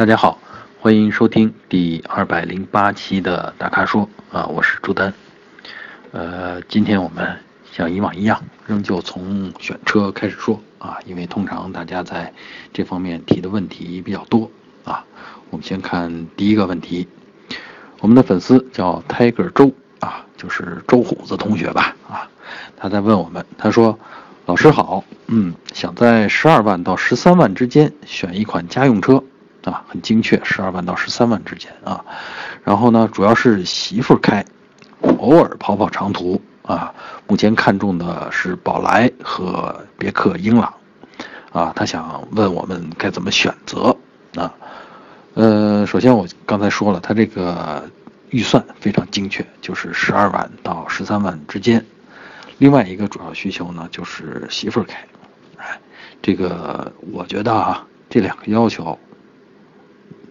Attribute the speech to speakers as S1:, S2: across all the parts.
S1: 大家好，欢迎收听第二百零八期的大咖说啊，我是朱丹。呃，今天我们像以往一样，仍旧从选车开始说啊，因为通常大家在这方面提的问题比较多啊。我们先看第一个问题，我们的粉丝叫 Tiger 周啊，就是周虎子同学吧啊，他在问我们，他说。老师好，嗯，想在十二万到十三万之间选一款家用车，啊，很精确，十二万到十三万之间啊。然后呢，主要是媳妇开，偶尔跑跑长途啊。目前看中的是宝来和别克英朗，啊，他想问我们该怎么选择啊？呃，首先我刚才说了，他这个预算非常精确，就是十二万到十三万之间。另外一个主要需求呢，就是媳妇儿开，哎，这个我觉得啊，这两个要求，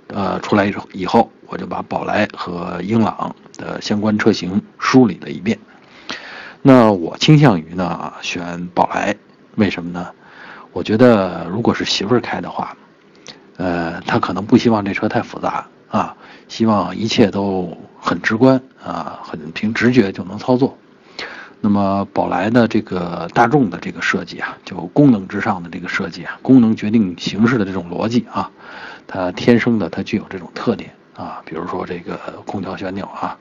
S1: 呃，出来以后以后，我就把宝来和英朗的相关车型梳理了一遍。那我倾向于呢选宝来，为什么呢？我觉得如果是媳妇儿开的话，呃，他可能不希望这车太复杂啊，希望一切都很直观啊，很凭直觉就能操作。那么宝来的这个大众的这个设计啊，就功能之上的这个设计啊，功能决定形式的这种逻辑啊，它天生的它具有这种特点啊，比如说这个空调旋钮啊，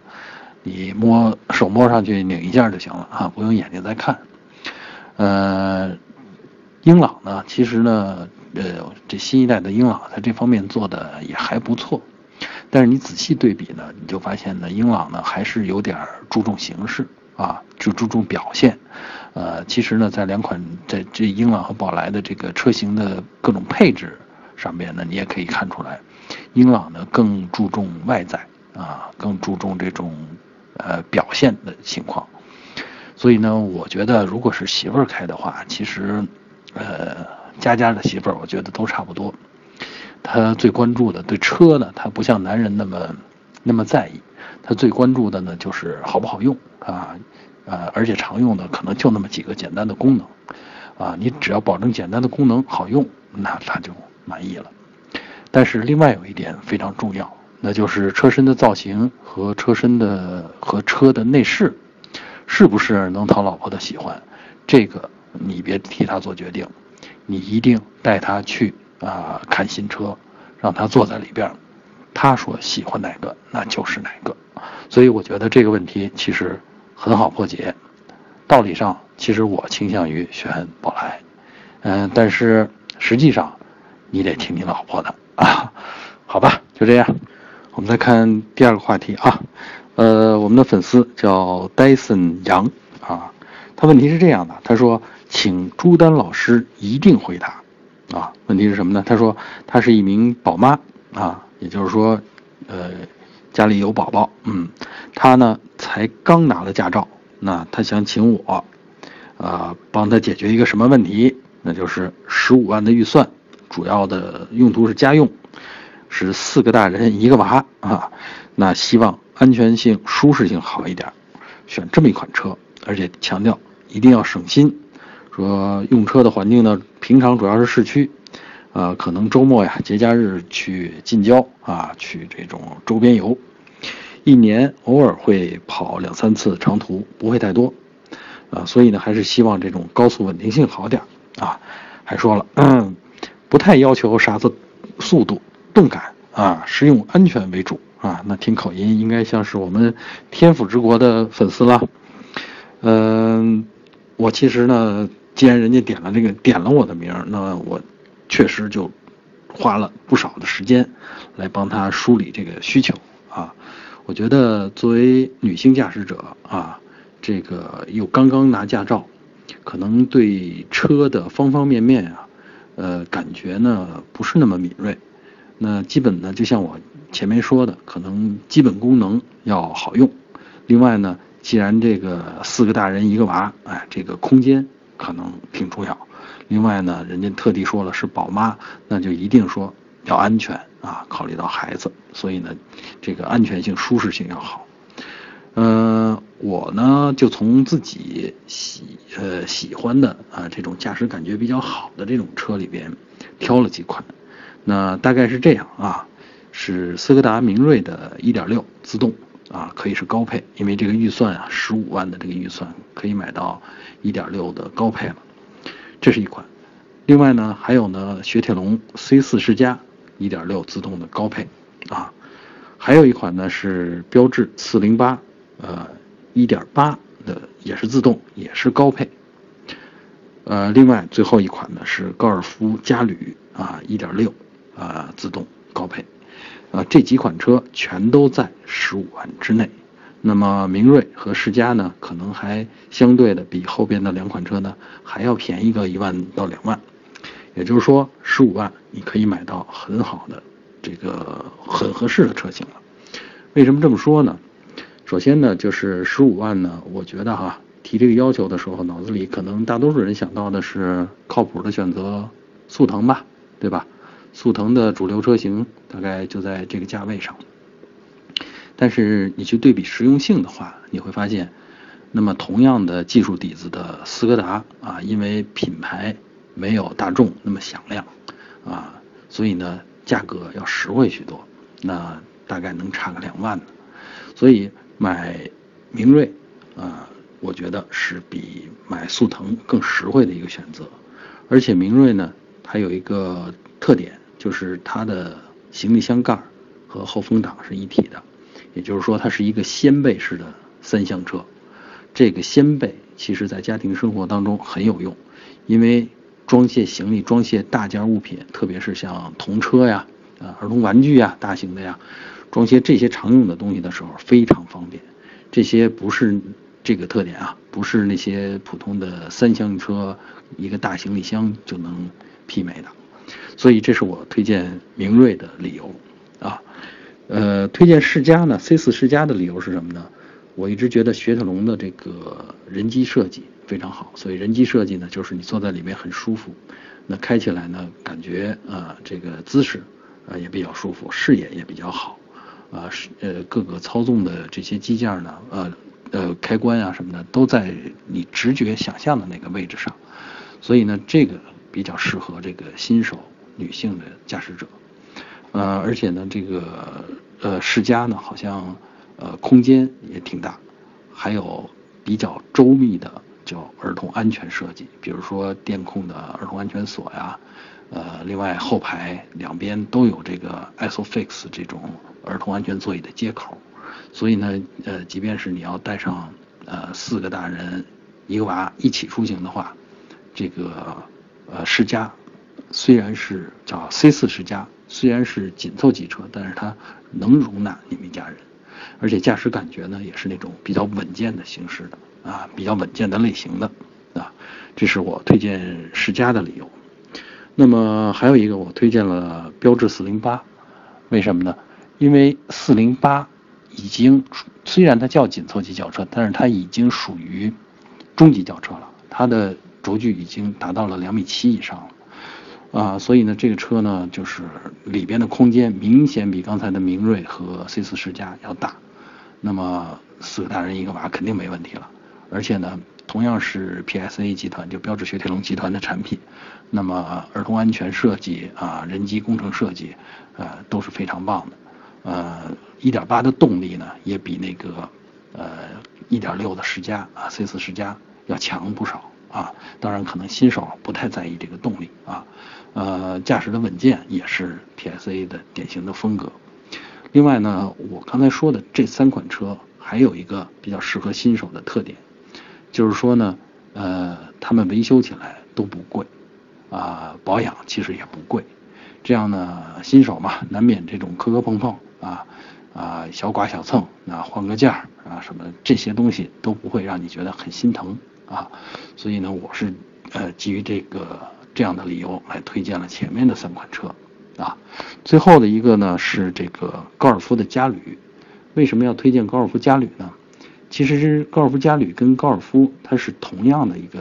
S1: 你摸手摸上去拧一下就行了啊，不用眼睛再看。呃，英朗呢，其实呢，呃，这新一代的英朗它这方面做的也还不错，但是你仔细对比呢，你就发现呢，英朗呢还是有点注重形式。啊，就注重表现，呃，其实呢，在两款在这英朗和宝来的这个车型的各种配置上面呢，你也可以看出来，英朗呢更注重外在啊，更注重这种呃表现的情况。所以呢，我觉得如果是媳妇儿开的话，其实呃家家的媳妇儿，我觉得都差不多。他最关注的对车呢，他不像男人那么那么在意。他最关注的呢，就是好不好用啊，呃，而且常用的可能就那么几个简单的功能，啊，你只要保证简单的功能好用，那他就满意了。但是另外有一点非常重要，那就是车身的造型和车身的和车的内饰，是不是能讨老婆的喜欢？这个你别替他做决定，你一定带他去啊看新车，让他坐在里边，他说喜欢哪个那就是哪个。所以我觉得这个问题其实很好破解，道理上其实我倾向于选宝来，嗯，但是实际上你得听你老婆的啊，好吧，就这样。我们再看第二个话题啊，呃，我们的粉丝叫戴森杨啊，他问题是这样的，他说，请朱丹老师一定回答啊，问题是什么呢？他说他是一名宝妈啊，也就是说，呃。家里有宝宝，嗯，他呢才刚拿了驾照，那他想请我，啊，帮他解决一个什么问题？那就是十五万的预算，主要的用途是家用，是四个大人一个娃啊，那希望安全性、舒适性好一点，选这么一款车，而且强调一定要省心，说用车的环境呢，平常主要是市区。呃，可能周末呀、节假日去近郊啊，去这种周边游，一年偶尔会跑两三次长途，不会太多，啊，所以呢，还是希望这种高速稳定性好点啊。还说了，不太要求啥子速度、动感啊，实用安全为主啊。那听口音，应该像是我们天府之国的粉丝了。嗯，我其实呢，既然人家点了这个，点了我的名，那我。确实就花了不少的时间来帮他梳理这个需求啊。我觉得作为女性驾驶者啊，这个又刚刚拿驾照，可能对车的方方面面啊，呃，感觉呢不是那么敏锐。那基本呢，就像我前面说的，可能基本功能要好用。另外呢，既然这个四个大人一个娃，哎，这个空间可能挺重要。另外呢，人家特地说了是宝妈，那就一定说要安全啊，考虑到孩子，所以呢，这个安全性、舒适性要好。嗯，我呢就从自己喜呃喜欢的啊这种驾驶感觉比较好的这种车里边挑了几款，那大概是这样啊，是斯柯达明锐的1.6自动啊，可以是高配，因为这个预算啊，十五万的这个预算可以买到1.6的高配了，这是一款。另外呢，还有呢，雪铁龙 C4 世嘉1.6自动的高配啊，还有一款呢是标致408，呃，1.8的也是自动，也是高配。呃，另外最后一款呢是高尔夫嘉旅啊1.6啊自动高配。啊，这几款车全都在十五万之内，那么明锐和世嘉呢，可能还相对的比后边的两款车呢还要便宜个一万到两万，也就是说十五万你可以买到很好的这个很合适的车型了。为什么这么说呢？首先呢，就是十五万呢，我觉得哈提这个要求的时候，脑子里可能大多数人想到的是靠谱的选择速腾吧，对吧？速腾的主流车型大概就在这个价位上，但是你去对比实用性的话，你会发现，那么同样的技术底子的斯柯达啊，因为品牌没有大众那么响亮啊，所以呢价格要实惠许多，那大概能差个两万呢。所以买明锐啊，我觉得是比买速腾更实惠的一个选择，而且明锐呢，它有一个特点。就是它的行李箱盖和后风挡是一体的，也就是说它是一个掀背式的三厢车。这个掀背其实在家庭生活当中很有用，因为装卸行李、装卸大件物品，特别是像童车呀、啊儿童玩具呀、大型的呀，装些这些常用的东西的时候非常方便。这些不是这个特点啊，不是那些普通的三厢车一个大行李箱就能媲美的。所以这是我推荐明锐的理由，啊，呃，推荐世嘉呢，C4 世嘉的理由是什么呢？我一直觉得雪铁龙的这个人机设计非常好，所以人机设计呢，就是你坐在里面很舒服，那开起来呢，感觉啊，这个姿势呃也比较舒服，视野也比较好，啊，是呃各个操纵的这些机件呢，呃呃开关啊什么的都在你直觉想象的那个位置上，所以呢，这个比较适合这个新手。女性的驾驶者，呃，而且呢，这个呃世嘉呢，好像呃空间也挺大，还有比较周密的叫儿童安全设计，比如说电控的儿童安全锁呀，呃，另外后排两边都有这个 ISOFIX 这种儿童安全座椅的接口，所以呢，呃，即便是你要带上呃四个大人一个娃一起出行的话，这个呃世嘉。虽然是叫 C4 世嘉，虽然是紧凑级车，但是它能容纳你们一家人，而且驾驶感觉呢也是那种比较稳健的形式的啊，比较稳健的类型的啊，这是我推荐世嘉的理由。那么还有一个，我推荐了标致408，为什么呢？因为408已经虽然它叫紧凑级轿车，但是它已经属于中级轿车了，它的轴距已经达到了两米七以上了。啊，所以呢，这个车呢，就是里边的空间明显比刚才的明锐和 C4 世嘉要大，那么四个大人一个娃肯定没问题了。而且呢，同样是 PSA 集团，就标致雪铁龙集团的产品，那么儿童安全设计啊，人机工程设计，呃，都是非常棒的。呃，1.8的动力呢，也比那个呃1.6的世嘉啊，C4 世嘉要强不少啊。当然，可能新手不太在意这个动力啊。呃，驾驶的稳健也是 PSA 的典型的风格。另外呢，我刚才说的这三款车还有一个比较适合新手的特点，就是说呢，呃，他们维修起来都不贵，啊，保养其实也不贵。这样呢，新手嘛，难免这种磕磕碰碰啊，啊，小剐小蹭，啊，换个件儿啊，什么这些东西都不会让你觉得很心疼啊。所以呢，我是呃基于这个。这样的理由来推荐了前面的三款车，啊，最后的一个呢是这个高尔夫的嘉旅，为什么要推荐高尔夫嘉旅呢？其实高尔夫嘉旅跟高尔夫它是同样的一个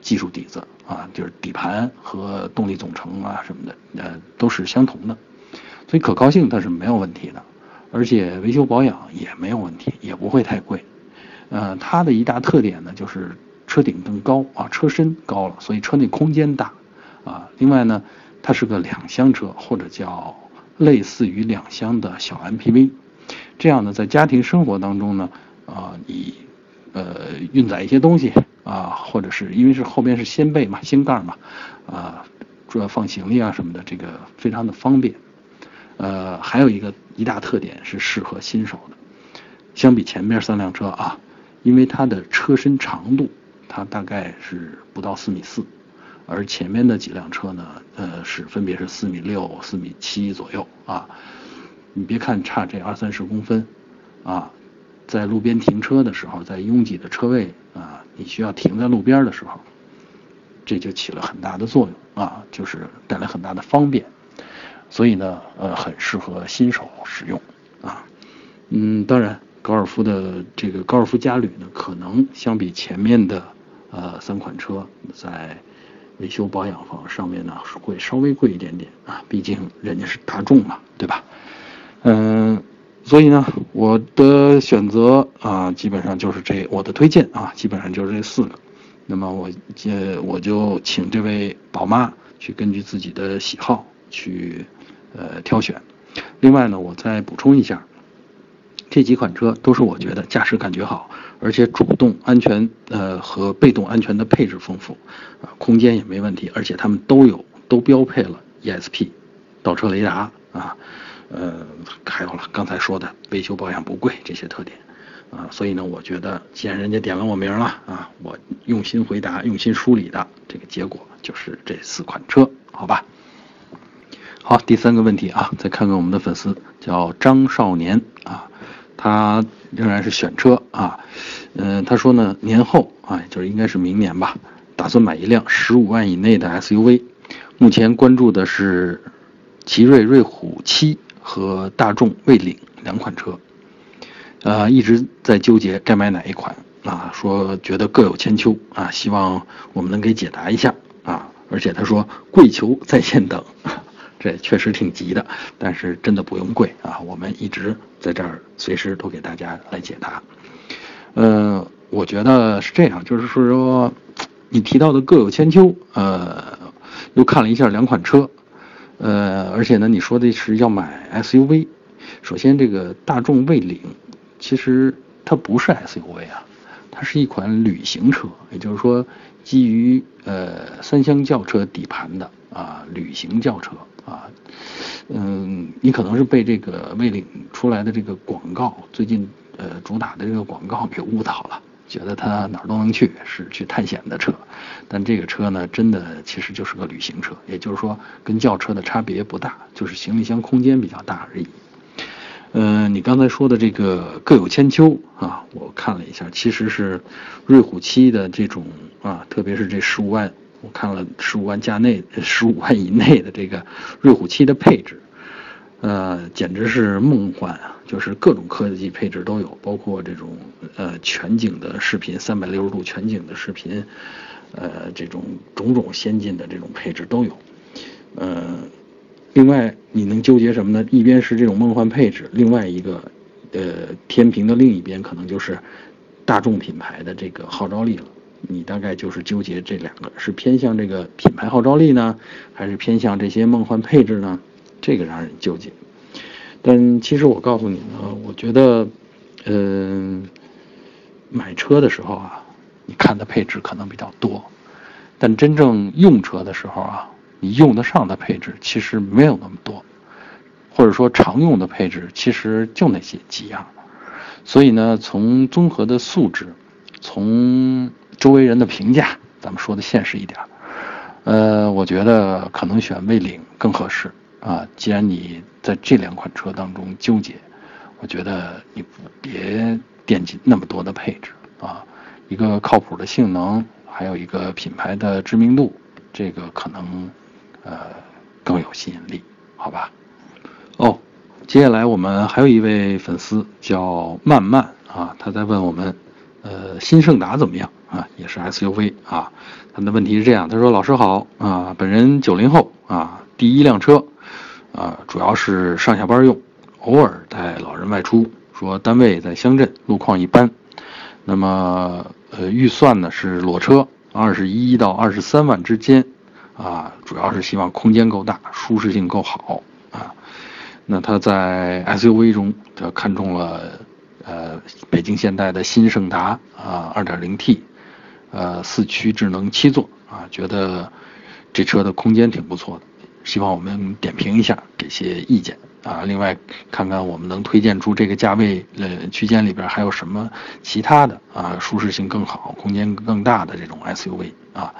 S1: 技术底子啊，就是底盘和动力总成啊什么的，呃，都是相同的，所以可靠性它是没有问题的，而且维修保养也没有问题，也不会太贵。呃，它的一大特点呢就是车顶更高啊，车身高了，所以车内空间大。啊，另外呢，它是个两厢车或者叫类似于两厢的小 MPV，这样呢，在家庭生活当中呢，啊，你呃运载一些东西啊，或者是因为是后边是掀背嘛，掀盖嘛，啊，主要放行李啊什么的，这个非常的方便。呃，还有一个一大特点是适合新手的，相比前面三辆车啊，因为它的车身长度，它大概是不到四米四。而前面的几辆车呢，呃，是分别是四米六、四米七左右啊。你别看差这二三十公分，啊，在路边停车的时候，在拥挤的车位啊，你需要停在路边的时候，这就起了很大的作用啊，就是带来很大的方便。所以呢，呃，很适合新手使用啊。嗯，当然，高尔夫的这个高尔夫嘉旅呢，可能相比前面的呃三款车在。维修保养方上面呢会稍微贵一点点啊，毕竟人家是大众嘛，对吧？嗯，所以呢，我的选择啊，基本上就是这，我的推荐啊，基本上就是这四个。那么我接我就请这位宝妈去根据自己的喜好去呃挑选。另外呢，我再补充一下。这几款车都是我觉得驾驶感觉好，而且主动安全呃和被动安全的配置丰富，啊空间也没问题，而且他们都有都标配了 ESP 倒车雷达啊，呃还有了刚才说的维修保养不贵这些特点，啊所以呢我觉得既然人家点了我名了啊，我用心回答用心梳理的这个结果就是这四款车，好吧？好，第三个问题啊，再看看我们的粉丝叫张少年啊。他仍然是选车啊，嗯，他说呢，年后啊，就是应该是明年吧，打算买一辆十五万以内的 SUV，目前关注的是奇瑞瑞虎七和大众蔚领两款车，呃，一直在纠结该买哪一款啊，说觉得各有千秋啊，希望我们能给解答一下啊，而且他说跪求在线等。这确实挺急的，但是真的不用跪啊！我们一直在这儿，随时都给大家来解答。呃，我觉得是这样，就是说，你提到的各有千秋，呃，又看了一下两款车，呃，而且呢，你说的是要买 SUV。首先，这个大众蔚领，其实它不是 SUV 啊，它是一款旅行车，也就是说，基于呃三厢轿车底盘的啊旅行轿车。啊，嗯，你可能是被这个蔚领出来的这个广告，最近呃主打的这个广告给误导了，觉得它哪儿都能去，是去探险的车。但这个车呢，真的其实就是个旅行车，也就是说跟轿车的差别不大，就是行李箱空间比较大而已。嗯，你刚才说的这个各有千秋啊，我看了一下，其实是瑞虎七的这种啊，特别是这十五万。我看了十五万价内、十五万以内的这个瑞虎七的配置，呃，简直是梦幻啊！就是各种科技配置都有，包括这种呃全景的视频、三百六十度全景的视频，呃，这种种种先进的这种配置都有。呃，另外你能纠结什么呢？一边是这种梦幻配置，另外一个呃天平的另一边可能就是大众品牌的这个号召力了。你大概就是纠结这两个，是偏向这个品牌号召力呢，还是偏向这些梦幻配置呢？这个让人纠结。但其实我告诉你呢，我觉得，嗯，买车的时候啊，你看的配置可能比较多，但真正用车的时候啊，你用得上的配置其实没有那么多，或者说常用的配置其实就那些几样。所以呢，从综合的素质，从周围人的评价，咱们说的现实一点，呃，我觉得可能选蔚领更合适啊。既然你在这两款车当中纠结，我觉得你别惦记那么多的配置啊，一个靠谱的性能，还有一个品牌的知名度，这个可能呃更有吸引力，好吧？哦，接下来我们还有一位粉丝叫曼曼啊，他在问我们，呃，新胜达怎么样？啊，也是 SUV 啊。他的问题是这样，他说：“老师好啊，本人九零后啊，第一辆车啊，主要是上下班用，偶尔带老人外出。说单位在乡镇，路况一般。那么呃，预算呢是裸车，二十一到二十三万之间啊，主要是希望空间够大，舒适性够好啊。那他在 SUV 中，他看中了呃北京现代的新胜达啊 2.0T，呃四驱智能七座啊，觉得这车的空间挺不错的，希望我们点评一下，给些意见啊。另外看看我们能推荐出这个价位呃区间里边还有什么其他的啊舒适性更好、空间更大的这种 SUV 啊。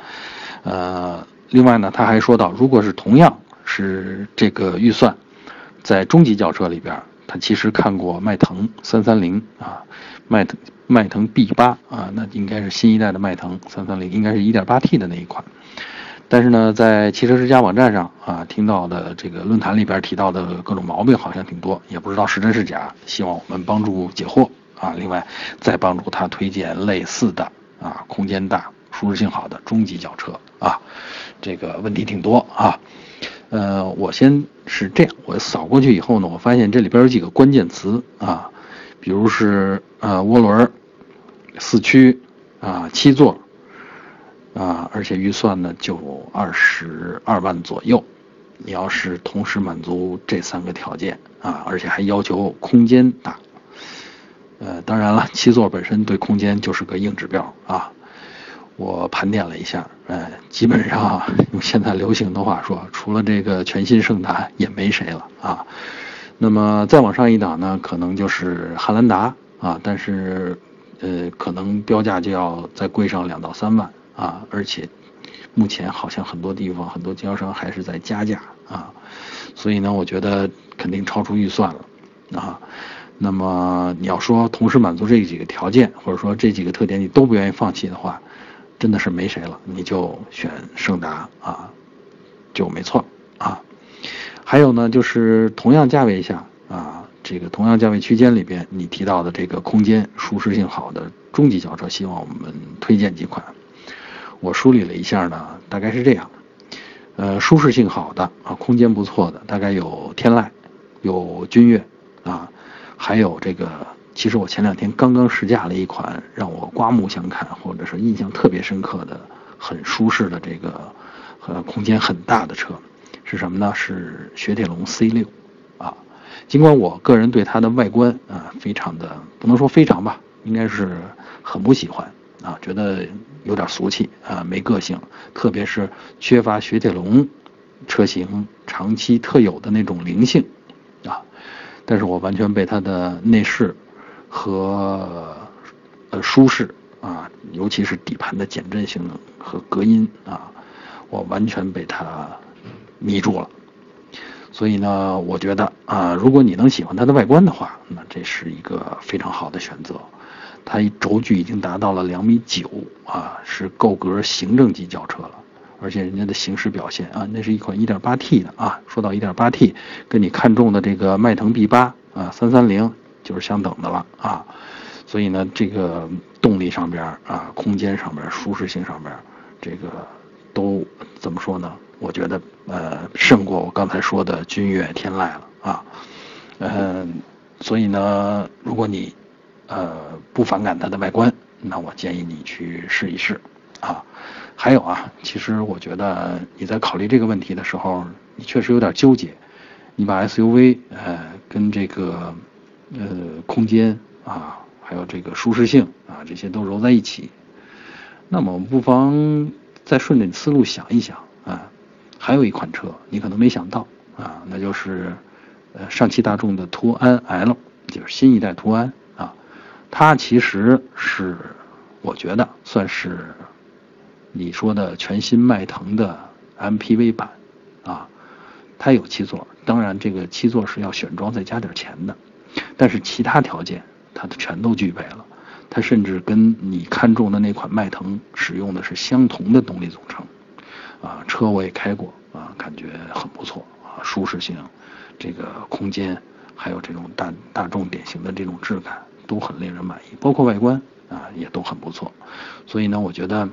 S1: 呃，另外呢，他还说到，如果是同样是这个预算。在中级轿车里边，他其实看过迈腾三三零啊，迈腾迈腾 B 八啊，那应该是新一代的迈腾三三零，应该是一点八 T 的那一款。但是呢，在汽车之家网站上啊，听到的这个论坛里边提到的各种毛病好像挺多，也不知道是真是假。希望我们帮助解惑啊。另外，再帮助他推荐类似的啊，空间大、舒适性好的中级轿车啊。这个问题挺多啊。呃，我先是这样，我扫过去以后呢，我发现这里边有几个关键词啊，比如是呃涡轮、四驱啊、七座啊，而且预算呢就二十二万左右。你要是同时满足这三个条件啊，而且还要求空间大，呃，当然了，七座本身对空间就是个硬指标啊。我盘点了一下，哎，基本上用现在流行的话说，除了这个全新胜达也没谁了啊。那么再往上一档呢，可能就是汉兰达啊，但是呃，可能标价就要再贵上两到三万啊。而且目前好像很多地方很多经销商还是在加价啊，所以呢，我觉得肯定超出预算了啊。那么你要说同时满足这几个条件，或者说这几个特点你都不愿意放弃的话。真的是没谁了，你就选胜达啊，就没错啊。还有呢，就是同样价位下啊，这个同样价位区间里边，你提到的这个空间舒适性好的中级轿车，希望我们推荐几款。我梳理了一下呢，大概是这样：呃，舒适性好的啊，空间不错的，大概有天籁，有君越啊，还有这个。其实我前两天刚刚试驾了一款让我刮目相看，或者是印象特别深刻的、很舒适的这个和空间很大的车，是什么呢？是雪铁龙 C 六，啊，尽管我个人对它的外观啊非常的不能说非常吧，应该是很不喜欢啊，觉得有点俗气啊，没个性，特别是缺乏雪铁龙车型长期特有的那种灵性啊，但是我完全被它的内饰。和呃舒适啊，尤其是底盘的减震性能和隔音啊，我完全被它迷住了。所以呢，我觉得啊，如果你能喜欢它的外观的话，那这是一个非常好的选择。它轴距已经达到了两米九啊，是够格行政级轿车了。而且人家的行驶表现啊，那是一款 1.8T 的啊。说到 1.8T，跟你看中的这个迈腾 B8 啊330。就是相等的了啊，所以呢，这个动力上边啊，空间上边，舒适性上边，这个都怎么说呢？我觉得呃，胜过我刚才说的君越、天籁了啊。嗯，所以呢，如果你呃不反感它的外观，那我建议你去试一试啊。还有啊，其实我觉得你在考虑这个问题的时候，你确实有点纠结，你把 SUV 呃跟这个。呃，空间啊，还有这个舒适性啊，这些都揉在一起。那么我们不妨再顺着思路想一想啊，还有一款车你可能没想到啊，那就是呃上汽大众的途安 L，就是新一代途安。它其实是我觉得算是你说的全新迈腾的 MPV 版啊。它有七座，当然这个七座是要选装再加点钱的。但是其他条件它全都具备了，它甚至跟你看中的那款迈腾使用的是相同的动力总成，啊，车我也开过啊，感觉很不错啊，舒适性，这个空间，还有这种大大众典型的这种质感都很令人满意，包括外观啊也都很不错，所以呢，我觉得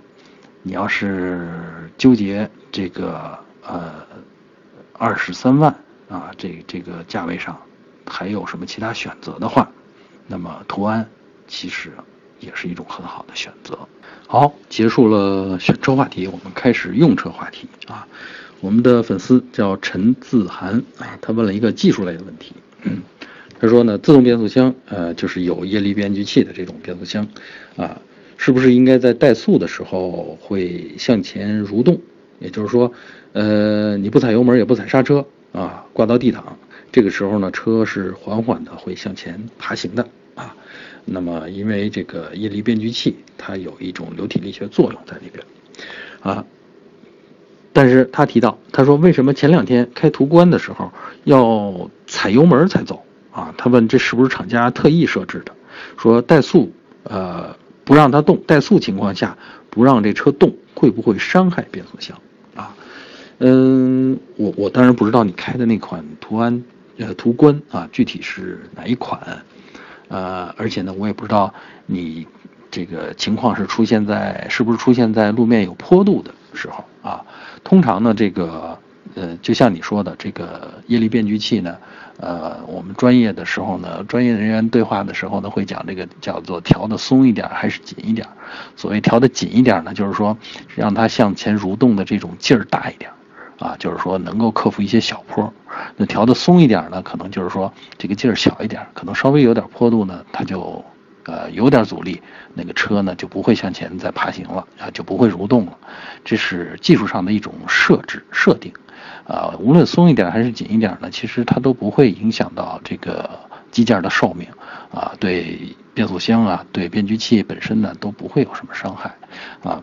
S1: 你要是纠结这个呃二十三万啊这这个价位上。还有什么其他选择的话，那么途安其实也是一种很好的选择。好，结束了选车话题，我们开始用车话题啊。我们的粉丝叫陈自涵啊，他问了一个技术类的问题。他说呢，自动变速箱呃就是有液力变矩器的这种变速箱啊，是不是应该在怠速的时候会向前蠕动？也就是说，呃你不踩油门也不踩刹车啊，挂到 D 档，这个时候呢车是缓缓的会向前爬行的啊。那么因为这个液力变矩器它有一种流体力学作用在里边啊。但是他提到，他说为什么前两天开途观的时候要踩油门才走啊？他问这是不是厂家特意设置的？说怠速，呃，不让它动，怠速情况下不让这车动，会不会伤害变速箱啊？嗯，我我当然不知道你开的那款途安，呃，途观啊，具体是哪一款？呃，而且呢，我也不知道你这个情况是出现在是不是出现在路面有坡度的时候啊？通常呢，这个呃，就像你说的，这个液力变矩器呢，呃，我们专业的时候呢，专业人员对话的时候呢，会讲这个叫做调的松一点还是紧一点。所谓调的紧一点呢，就是说让它向前蠕动的这种劲儿大一点，啊，就是说能够克服一些小坡。那调的松一点呢，可能就是说这个劲儿小一点，可能稍微有点坡度呢，它就。呃，有点阻力，那个车呢就不会向前再爬行了啊，就不会蠕动了。这是技术上的一种设置设定，啊，无论松一点还是紧一点呢，其实它都不会影响到这个机件的寿命啊，对变速箱啊，对变矩器本身呢都不会有什么伤害啊。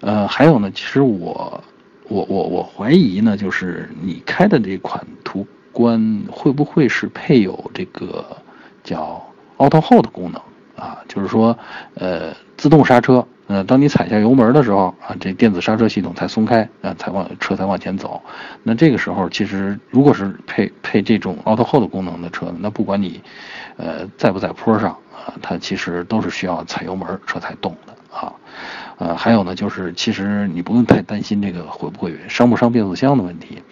S1: 呃，还有呢，其实我我我我怀疑呢，就是你开的这款途观会不会是配有这个叫 Auto Hold 功能？啊，就是说，呃，自动刹车，呃，当你踩下油门的时候，啊，这电子刹车系统才松开，啊，才往车才往前走。那这个时候，其实如果是配配这种 Auto Hold 功能的车，那不管你，呃，在不在坡上，啊，它其实都是需要踩油门车才动的，啊，呃，还有呢，就是其实你不用太担心这个会不会伤不伤变速箱的问题。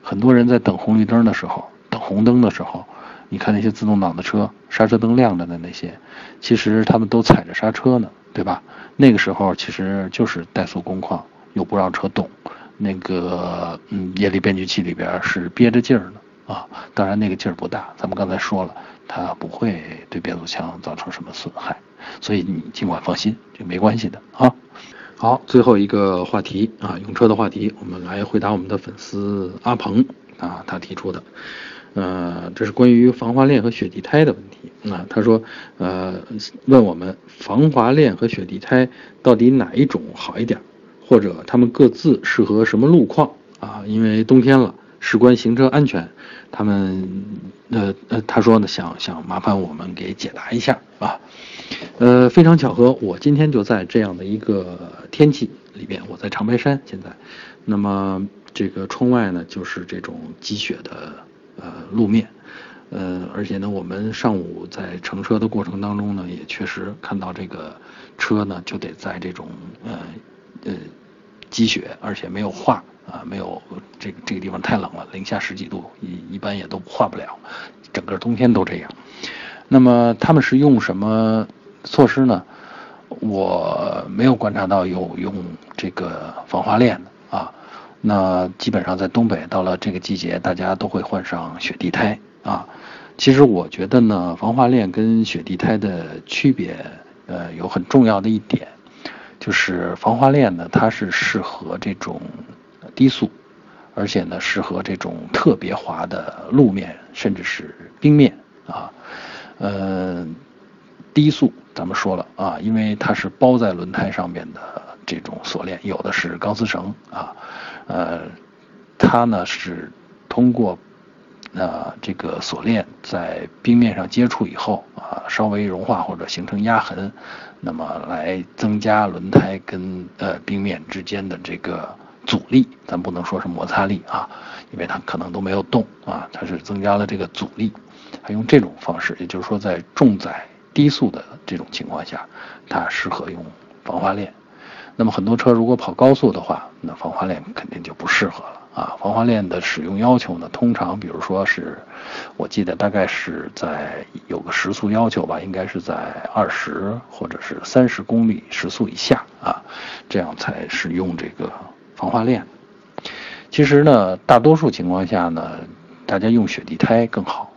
S1: 很多人在等红绿灯的时候，等红灯的时候。你看那些自动挡的车，刹车灯亮着的那些，其实他们都踩着刹车呢，对吧？那个时候其实就是怠速工况，又不让车动，那个嗯，液力变矩器里边是憋着劲儿呢啊。当然那个劲儿不大，咱们刚才说了，它不会对变速箱造成什么损害，所以你尽管放心，这没关系的啊。好，最后一个话题啊，用车的话题，我们来回答我们的粉丝阿鹏啊，他提出的。呃，这是关于防滑链和雪地胎的问题啊。他说，呃，问我们防滑链和雪地胎到底哪一种好一点，或者他们各自适合什么路况啊？因为冬天了，事关行车安全，他们呃呃，他说呢，想想麻烦我们给解答一下啊。呃，非常巧合，我今天就在这样的一个天气里边，我在长白山现在，那么这个窗外呢，就是这种积雪的。呃，路面，呃，而且呢，我们上午在乘车的过程当中呢，也确实看到这个车呢，就得在这种呃呃积雪，而且没有化啊，没有这个这个地方太冷了，零下十几度，一一般也都化不了，整个冬天都这样。那么他们是用什么措施呢？我没有观察到有用这个防滑链的啊。那基本上在东北，到了这个季节，大家都会换上雪地胎啊。其实我觉得呢，防滑链跟雪地胎的区别，呃，有很重要的一点，就是防滑链呢，它是适合这种低速，而且呢，适合这种特别滑的路面，甚至是冰面啊。呃，低速咱们说了啊，因为它是包在轮胎上面的这种锁链，有的是钢丝绳啊。呃，它呢是通过呃这个锁链在冰面上接触以后啊，稍微融化或者形成压痕，那么来增加轮胎跟呃冰面之间的这个阻力，咱不能说是摩擦力啊，因为它可能都没有动啊，它是增加了这个阻力，它用这种方式，也就是说在重载低速的这种情况下，它适合用防滑链。那么很多车如果跑高速的话，那防滑链肯定就不适合了啊。防滑链的使用要求呢，通常比如说是，我记得大概是在有个时速要求吧，应该是在二十或者是三十公里时速以下啊，这样才是用这个防滑链。其实呢，大多数情况下呢，大家用雪地胎更好，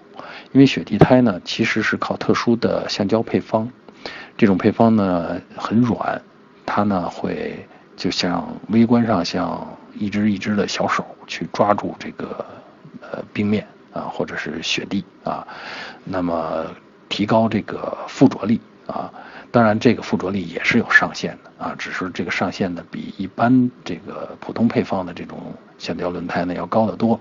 S1: 因为雪地胎呢其实是靠特殊的橡胶配方，这种配方呢很软，它呢会就像微观上像一只一只的小手去抓住这个呃冰面啊或者是雪地啊，那么提高这个附着力啊。当然，这个附着力也是有上限的啊，只是这个上限呢比一般这个普通配方的这种橡胶轮胎呢要高得多，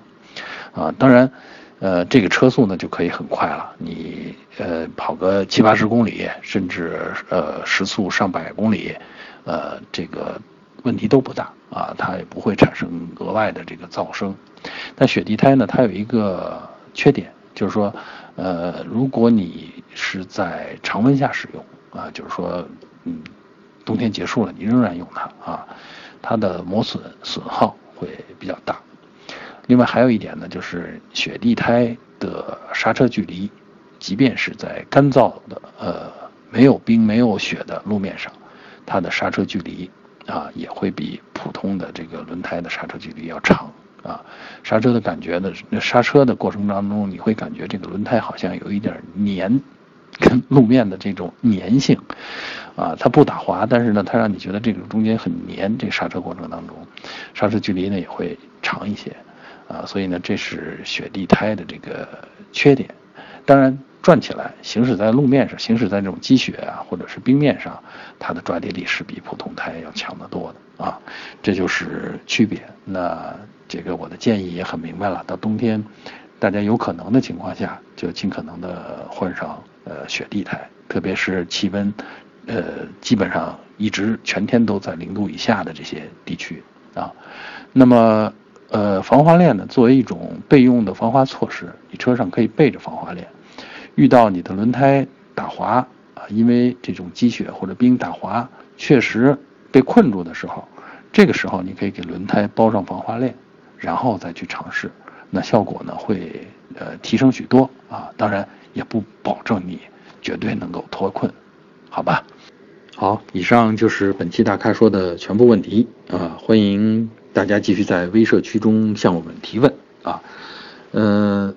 S1: 啊，当然，呃，这个车速呢就可以很快了，你呃跑个七八十公里，甚至呃时速上百公里，呃，这个问题都不大啊，它也不会产生额外的这个噪声。但雪地胎呢，它有一个缺点，就是说，呃，如果你是在常温下使用。啊，就是说，嗯，冬天结束了，你仍然用它啊，它的磨损损耗会比较大。另外还有一点呢，就是雪地胎的刹车距离，即便是在干燥的呃没有冰没有雪的路面上，它的刹车距离啊也会比普通的这个轮胎的刹车距离要长啊。刹车的感觉呢，刹车的过程当中，你会感觉这个轮胎好像有一点黏。跟路面的这种粘性，啊，它不打滑，但是呢，它让你觉得这个中间很粘。这刹车过程当中，刹车距离呢也会长一些，啊，所以呢，这是雪地胎的这个缺点。当然，转起来行驶在路面上，行驶在这种积雪啊或者是冰面上，它的抓地力是比普通胎要强得多的啊，这就是区别。那这个我的建议也很明白了，到冬天，大家有可能的情况下，就尽可能的换上。呃，雪地胎，特别是气温，呃，基本上一直全天都在零度以下的这些地区啊。那么，呃，防滑链呢，作为一种备用的防滑措施，你车上可以备着防滑链。遇到你的轮胎打滑啊，因为这种积雪或者冰打滑，确实被困住的时候，这个时候你可以给轮胎包上防滑链，然后再去尝试，那效果呢会呃提升许多啊。当然。也不保证你绝对能够脱困，好吧？好，以上就是本期大咖说的全部问题啊！欢迎大家继续在微社区中向我们提问啊！嗯，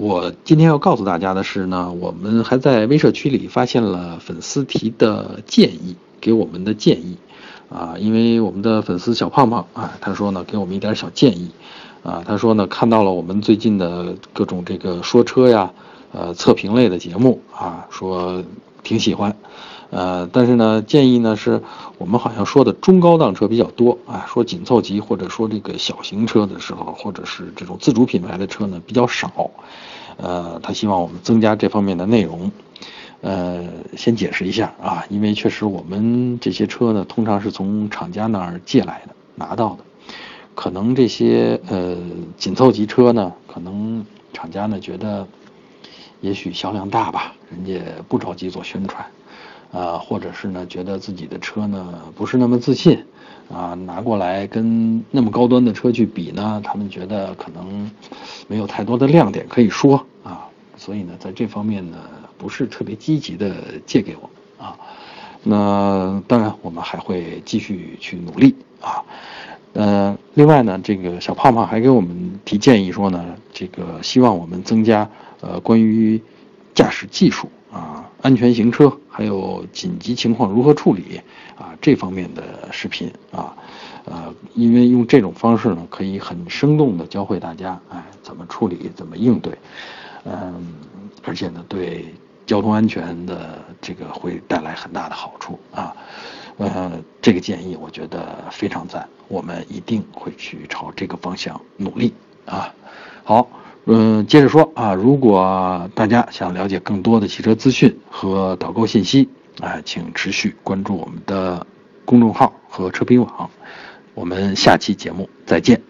S1: 我今天要告诉大家的是呢，我们还在微社区里发现了粉丝提的建议，给我们的建议啊，因为我们的粉丝小胖胖啊，他说呢，给我们一点小建议啊，他说呢，看到了我们最近的各种这个说车呀。呃，测评类的节目啊，说挺喜欢，呃，但是呢，建议呢是我们好像说的中高档车比较多啊，说紧凑级或者说这个小型车的时候，或者是这种自主品牌的车呢比较少，呃，他希望我们增加这方面的内容，呃，先解释一下啊，因为确实我们这些车呢，通常是从厂家那儿借来的拿到的，可能这些呃紧凑级车呢，可能厂家呢觉得。也许销量大吧，人家不着急做宣传，啊，或者是呢，觉得自己的车呢不是那么自信，啊，拿过来跟那么高端的车去比呢，他们觉得可能没有太多的亮点可以说啊，所以呢，在这方面呢，不是特别积极的借给我啊。那当然，我们还会继续去努力啊。呃，另外呢，这个小胖胖还给我们提建议说呢，这个希望我们增加。呃，关于驾驶技术啊、安全行车，还有紧急情况如何处理啊这方面的视频啊，呃，因为用这种方式呢，可以很生动的教会大家，哎，怎么处理，怎么应对，嗯，而且呢，对交通安全的这个会带来很大的好处啊，呃，这个建议我觉得非常赞，我们一定会去朝这个方向努力啊，好。嗯，接着说啊，如果大家想了解更多的汽车资讯和导购信息，啊，请持续关注我们的公众号和车评网。我们下期节目再见。